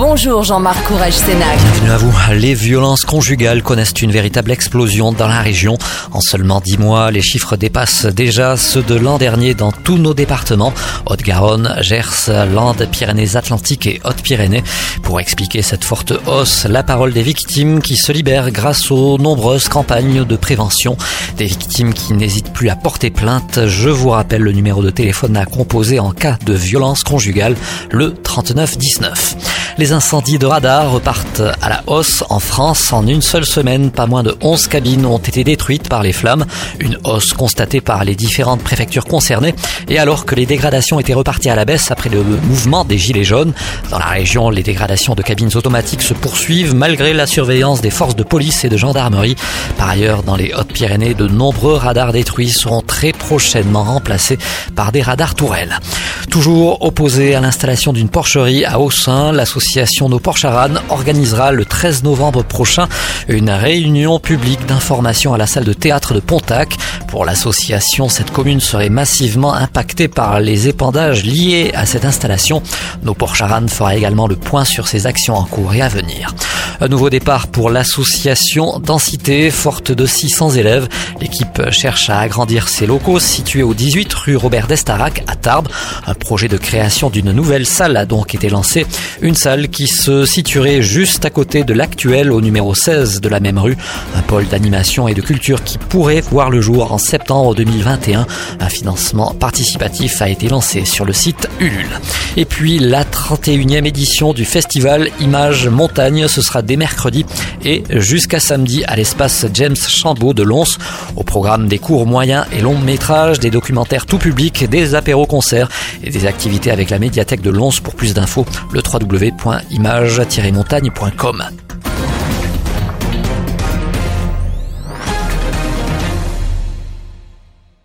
Bonjour Jean-Marc Courage Sénac. Bienvenue à vous. Les violences conjugales connaissent une véritable explosion dans la région. En seulement dix mois, les chiffres dépassent déjà ceux de l'an dernier dans tous nos départements. Haute-Garonne, Gers, Landes, Pyrénées-Atlantiques et Haute-Pyrénées. Pour expliquer cette forte hausse, la parole des victimes qui se libèrent grâce aux nombreuses campagnes de prévention. Des victimes qui n'hésitent plus à porter plainte. Je vous rappelle le numéro de téléphone à composer en cas de violence conjugale, le 3919. Les incendies de radar repartent à la hausse en France. En une seule semaine, pas moins de 11 cabines ont été détruites par les flammes. Une hausse constatée par les différentes préfectures concernées. Et alors que les dégradations étaient reparties à la baisse après le mouvement des Gilets jaunes, dans la région, les dégradations de cabines automatiques se poursuivent malgré la surveillance des forces de police et de gendarmerie. Par ailleurs, dans les Hautes-Pyrénées, de nombreux radars détruits seront très prochainement remplacés par des radars tourelles. Toujours opposé à l'installation d'une porcherie à Haussin, l'association Nos Porcharan organisera le 13 novembre prochain une réunion publique d'information à la salle de théâtre de Pontac. Pour l'association, cette commune serait massivement impactée par les épandages liés à cette installation. Nos Porcharan fera également le point sur ses actions en cours et à venir. Un nouveau départ pour l'association Densité, forte de 600 élèves. L'équipe cherche à agrandir ses locaux situés au 18 rue Robert d'Estarac à Tarbes. Un projet de création d'une nouvelle salle a donc été lancé. Une salle qui se situerait juste à côté de l'actuel au numéro 16 de la même rue. Un pôle d'animation et de culture qui pourrait voir le jour en septembre 2021. Un financement participatif a été lancé sur le site Ulule. Et puis la 31e édition du festival Images Montagne, sera mercredi et jusqu'à samedi à l'espace James Chambaud de Lons. Au programme des courts moyens et longs métrages, des documentaires tout public, des apéros concerts et des activités avec la médiathèque de Lons. Pour plus d'infos, le www.image-montagne.com.